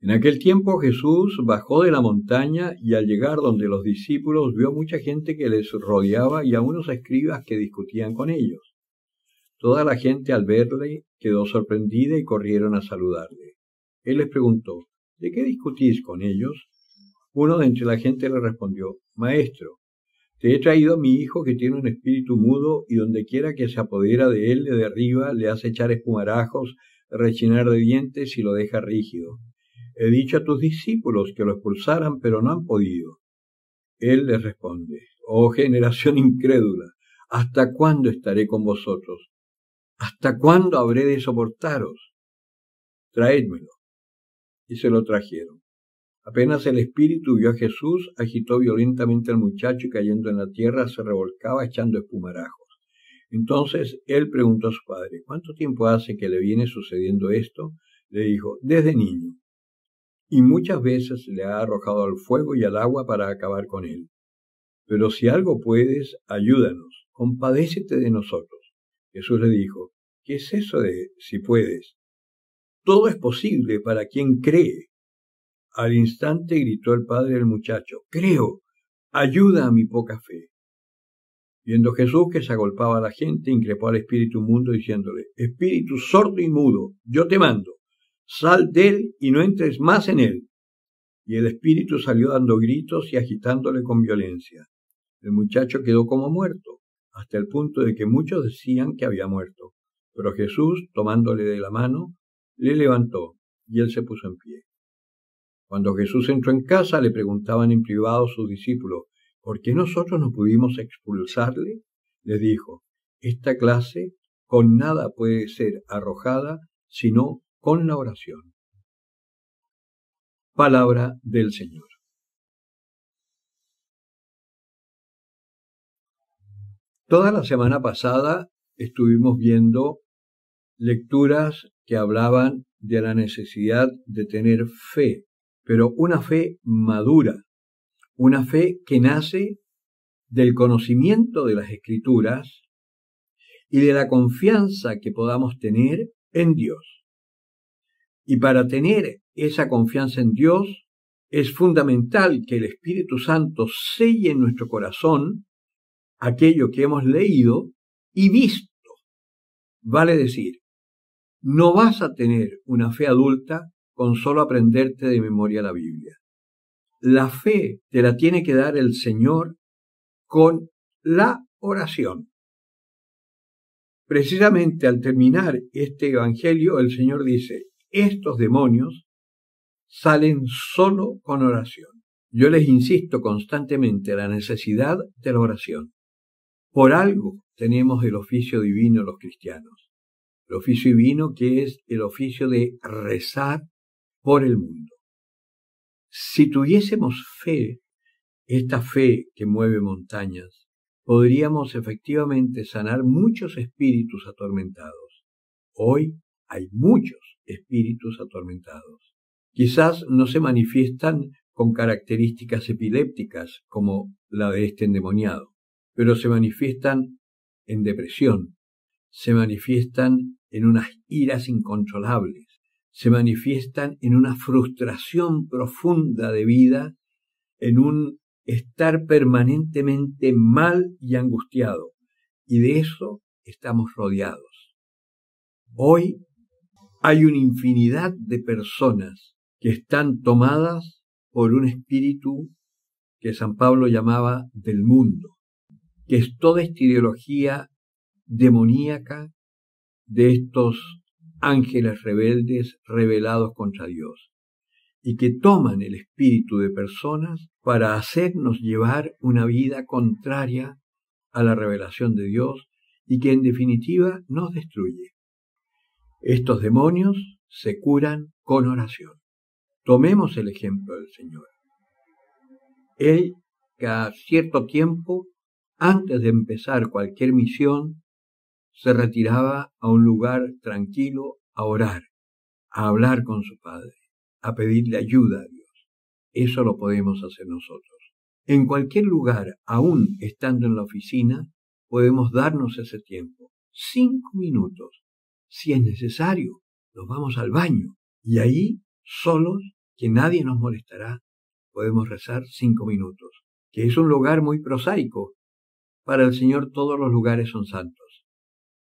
En aquel tiempo Jesús bajó de la montaña y al llegar donde los discípulos vio mucha gente que les rodeaba y a unos escribas que discutían con ellos. Toda la gente al verle quedó sorprendida y corrieron a saludarle. Él les preguntó, ¿de qué discutís con ellos? Uno de entre la gente le respondió, Maestro, te he traído a mi hijo que tiene un espíritu mudo y donde quiera que se apodera de él de arriba le hace echar espumarajos, rechinar de dientes y lo deja rígido. He dicho a tus discípulos que lo expulsaran, pero no han podido. Él les responde, Oh generación incrédula, ¿hasta cuándo estaré con vosotros? ¿Hasta cuándo habré de soportaros? Traédmelo. Y se lo trajeron. Apenas el espíritu vio a Jesús, agitó violentamente al muchacho y cayendo en la tierra se revolcaba echando espumarajos. Entonces él preguntó a su padre, ¿cuánto tiempo hace que le viene sucediendo esto? Le dijo, desde niño. Y muchas veces le ha arrojado al fuego y al agua para acabar con él. Pero si algo puedes, ayúdanos, compadécete de nosotros. Jesús le dijo, ¿qué es eso de si puedes? Todo es posible para quien cree. Al instante gritó el padre del muchacho, Creo, ayuda a mi poca fe. Viendo Jesús que se agolpaba a la gente, increpó al espíritu mundo diciéndole, Espíritu sordo y mudo, yo te mando, sal de él y no entres más en él. Y el espíritu salió dando gritos y agitándole con violencia. El muchacho quedó como muerto, hasta el punto de que muchos decían que había muerto. Pero Jesús, tomándole de la mano, le levantó y él se puso en pie. Cuando Jesús entró en casa, le preguntaban en privado sus discípulos, ¿por qué nosotros no pudimos expulsarle? Le dijo, esta clase con nada puede ser arrojada sino con la oración. Palabra del Señor. Toda la semana pasada estuvimos viendo lecturas que hablaban de la necesidad de tener fe pero una fe madura, una fe que nace del conocimiento de las escrituras y de la confianza que podamos tener en Dios. Y para tener esa confianza en Dios es fundamental que el Espíritu Santo selle en nuestro corazón aquello que hemos leído y visto. Vale decir, no vas a tener una fe adulta con solo aprenderte de memoria la Biblia. La fe te la tiene que dar el Señor con la oración. Precisamente al terminar este Evangelio, el Señor dice, estos demonios salen solo con oración. Yo les insisto constantemente la necesidad de la oración. Por algo tenemos el oficio divino los cristianos. El oficio divino que es el oficio de rezar por el mundo. Si tuviésemos fe, esta fe que mueve montañas, podríamos efectivamente sanar muchos espíritus atormentados. Hoy hay muchos espíritus atormentados. Quizás no se manifiestan con características epilépticas como la de este endemoniado, pero se manifiestan en depresión, se manifiestan en unas iras incontrolables, se manifiestan en una frustración profunda de vida, en un estar permanentemente mal y angustiado. Y de eso estamos rodeados. Hoy hay una infinidad de personas que están tomadas por un espíritu que San Pablo llamaba del mundo, que es toda esta ideología demoníaca de estos ángeles rebeldes rebelados contra Dios, y que toman el espíritu de personas para hacernos llevar una vida contraria a la revelación de Dios y que en definitiva nos destruye. Estos demonios se curan con oración. Tomemos el ejemplo del Señor. Él, cada cierto tiempo, antes de empezar cualquier misión, se retiraba a un lugar tranquilo a orar, a hablar con su Padre, a pedirle ayuda a Dios. Eso lo podemos hacer nosotros. En cualquier lugar, aún estando en la oficina, podemos darnos ese tiempo. Cinco minutos. Si es necesario, nos vamos al baño y ahí, solos, que nadie nos molestará, podemos rezar cinco minutos, que es un lugar muy prosaico. Para el Señor todos los lugares son santos.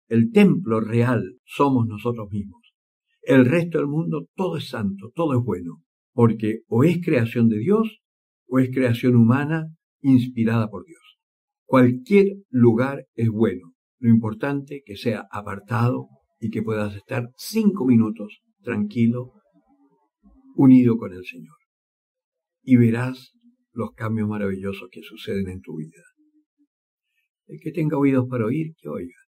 El templo real somos nosotros mismos. El resto del mundo todo es santo, todo es bueno, porque o es creación de Dios o es creación humana inspirada por Dios. Cualquier lugar es bueno, lo importante que sea apartado y que puedas estar cinco minutos tranquilo, unido con el Señor. Y verás los cambios maravillosos que suceden en tu vida. El que tenga oídos para oír, que oiga.